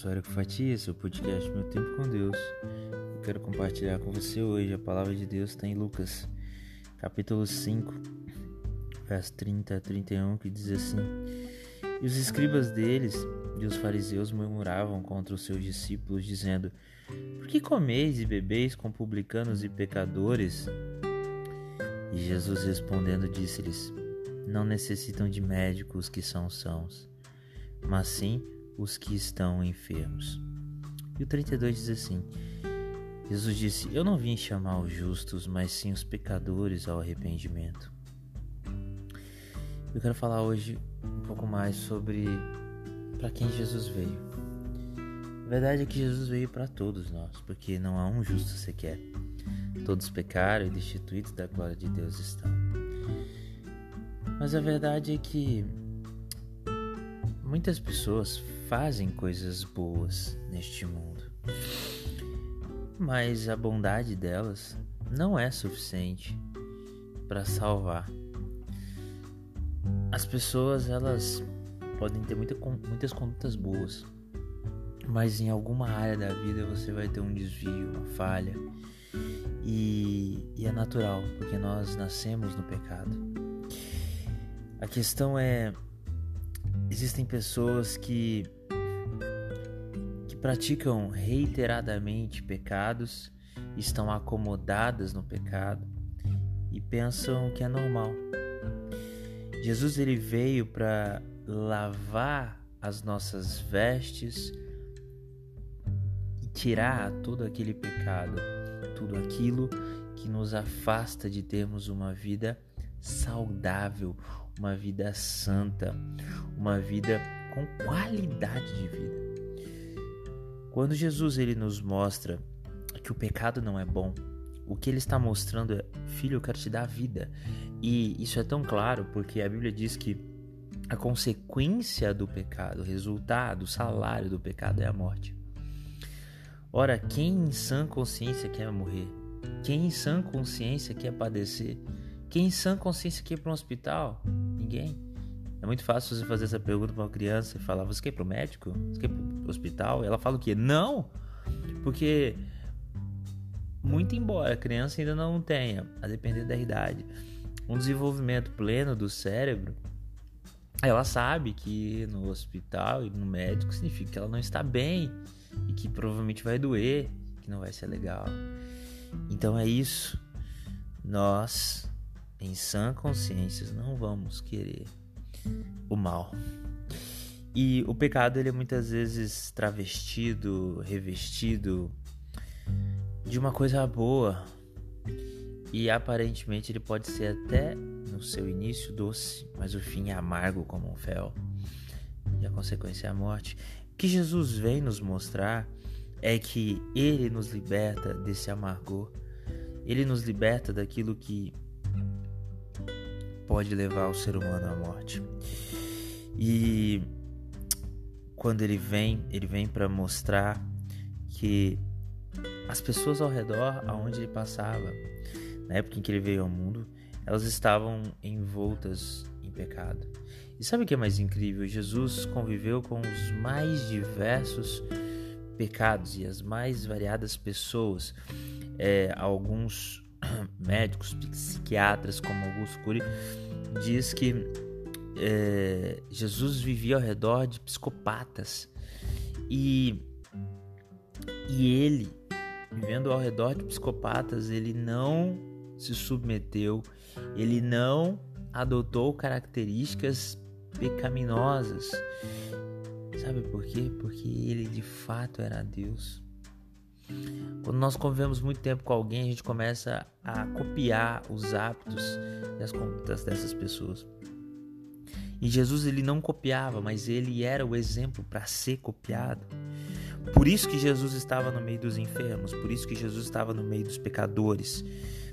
sou Eric Fatias, seu podcast Meu Tempo com Deus. Eu quero compartilhar com você hoje a palavra de Deus está em Lucas, capítulo 5, verso 30 a 31, que diz assim: E os escribas deles e os fariseus murmuravam contra os seus discípulos, dizendo: Por que comeis e bebeis com publicanos e pecadores? E Jesus respondendo disse-lhes: Não necessitam de médicos que são sãos, mas sim os que estão enfermos. E o 32 diz assim: Jesus disse: Eu não vim chamar os justos, mas sim os pecadores ao arrependimento. Eu quero falar hoje um pouco mais sobre para quem Jesus veio. A verdade é que Jesus veio para todos nós, porque não há um justo sequer. Todos pecaram e destituídos da glória de Deus estão. Mas a verdade é que muitas pessoas fazem coisas boas neste mundo. Mas a bondade delas não é suficiente para salvar. As pessoas, elas podem ter muita, muitas condutas boas, mas em alguma área da vida você vai ter um desvio, uma falha. E, e é natural, porque nós nascemos no pecado. A questão é: existem pessoas que praticam reiteradamente pecados, estão acomodadas no pecado e pensam que é normal. Jesus ele veio para lavar as nossas vestes e tirar todo aquele pecado, tudo aquilo que nos afasta de termos uma vida saudável, uma vida santa, uma vida com qualidade de vida. Quando Jesus ele nos mostra que o pecado não é bom, o que ele está mostrando é: filho, eu quero te dar vida. E isso é tão claro porque a Bíblia diz que a consequência do pecado, o resultado, o salário do pecado é a morte. Ora, quem em sã consciência quer morrer? Quem em sã consciência quer padecer? Quem em sã consciência quer ir para um hospital? Ninguém. É muito fácil você fazer essa pergunta para uma criança e falar: Você quer ir para o médico? Você quer ir para o hospital? E ela fala o quê? Não! Porque, muito embora a criança ainda não tenha, a depender da idade, um desenvolvimento pleno do cérebro, ela sabe que no hospital e no médico significa que ela não está bem e que provavelmente vai doer, que não vai ser legal. Então é isso. Nós, em sã consciência, não vamos querer o mal. E o pecado ele é muitas vezes travestido, revestido de uma coisa boa. E aparentemente ele pode ser até no seu início doce, mas o fim é amargo como um fel. E a consequência é a morte. O que Jesus vem nos mostrar é que ele nos liberta desse amargor. Ele nos liberta daquilo que pode levar o ser humano à morte. E quando ele vem, ele vem para mostrar que as pessoas ao redor, aonde ele passava, na época em que ele veio ao mundo, elas estavam envoltas em pecado. E sabe o que é mais incrível? Jesus conviveu com os mais diversos pecados e as mais variadas pessoas. É, alguns médicos, psiquiatras como Augusto Cury diz que é, Jesus vivia ao redor de psicopatas e, e ele, vivendo ao redor de psicopatas, ele não se submeteu, ele não adotou características pecaminosas. Sabe por quê? Porque ele de fato era Deus. Quando nós convivemos muito tempo com alguém, a gente começa a copiar os hábitos e as condutas dessas pessoas. E Jesus ele não copiava, mas ele era o exemplo para ser copiado. Por isso que Jesus estava no meio dos enfermos, por isso que Jesus estava no meio dos pecadores.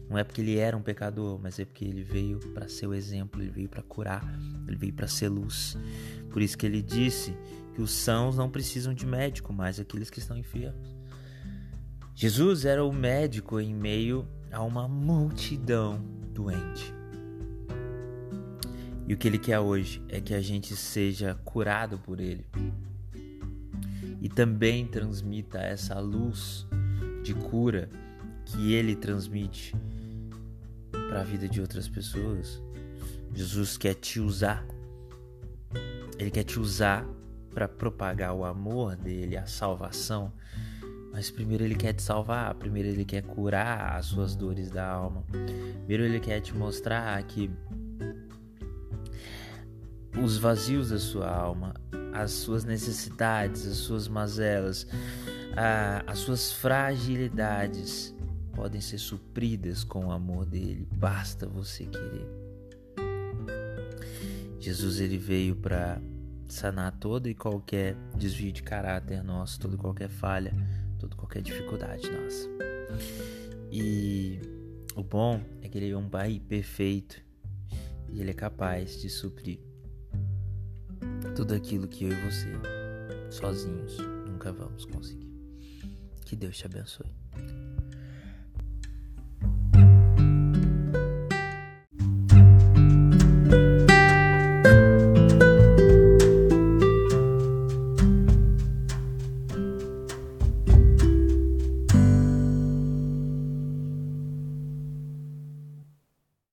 Não é porque ele era um pecador, mas é porque ele veio para ser o exemplo, ele veio para curar, ele veio para ser luz. Por isso que ele disse que os sãos não precisam de médico, mas aqueles que estão enfermos. Jesus era o médico em meio a uma multidão doente. E o que ele quer hoje é que a gente seja curado por ele. e também transmita essa luz de cura que ele transmite para a vida de outras pessoas. Jesus quer te usar. Ele quer te usar para propagar o amor dele, a salvação. Mas primeiro ele quer te salvar, primeiro ele quer curar as suas dores da alma. Primeiro ele quer te mostrar que os vazios da sua alma, as suas necessidades, as suas mazelas, as suas fragilidades podem ser supridas com o amor dele. Basta você querer. Jesus ele veio para sanar todo e qualquer desvio de caráter nosso, toda qualquer falha, toda qualquer dificuldade nossa. E o bom é que ele é um pai perfeito e ele é capaz de suprir tudo aquilo que eu e você, sozinhos, nunca vamos conseguir. Que Deus te abençoe.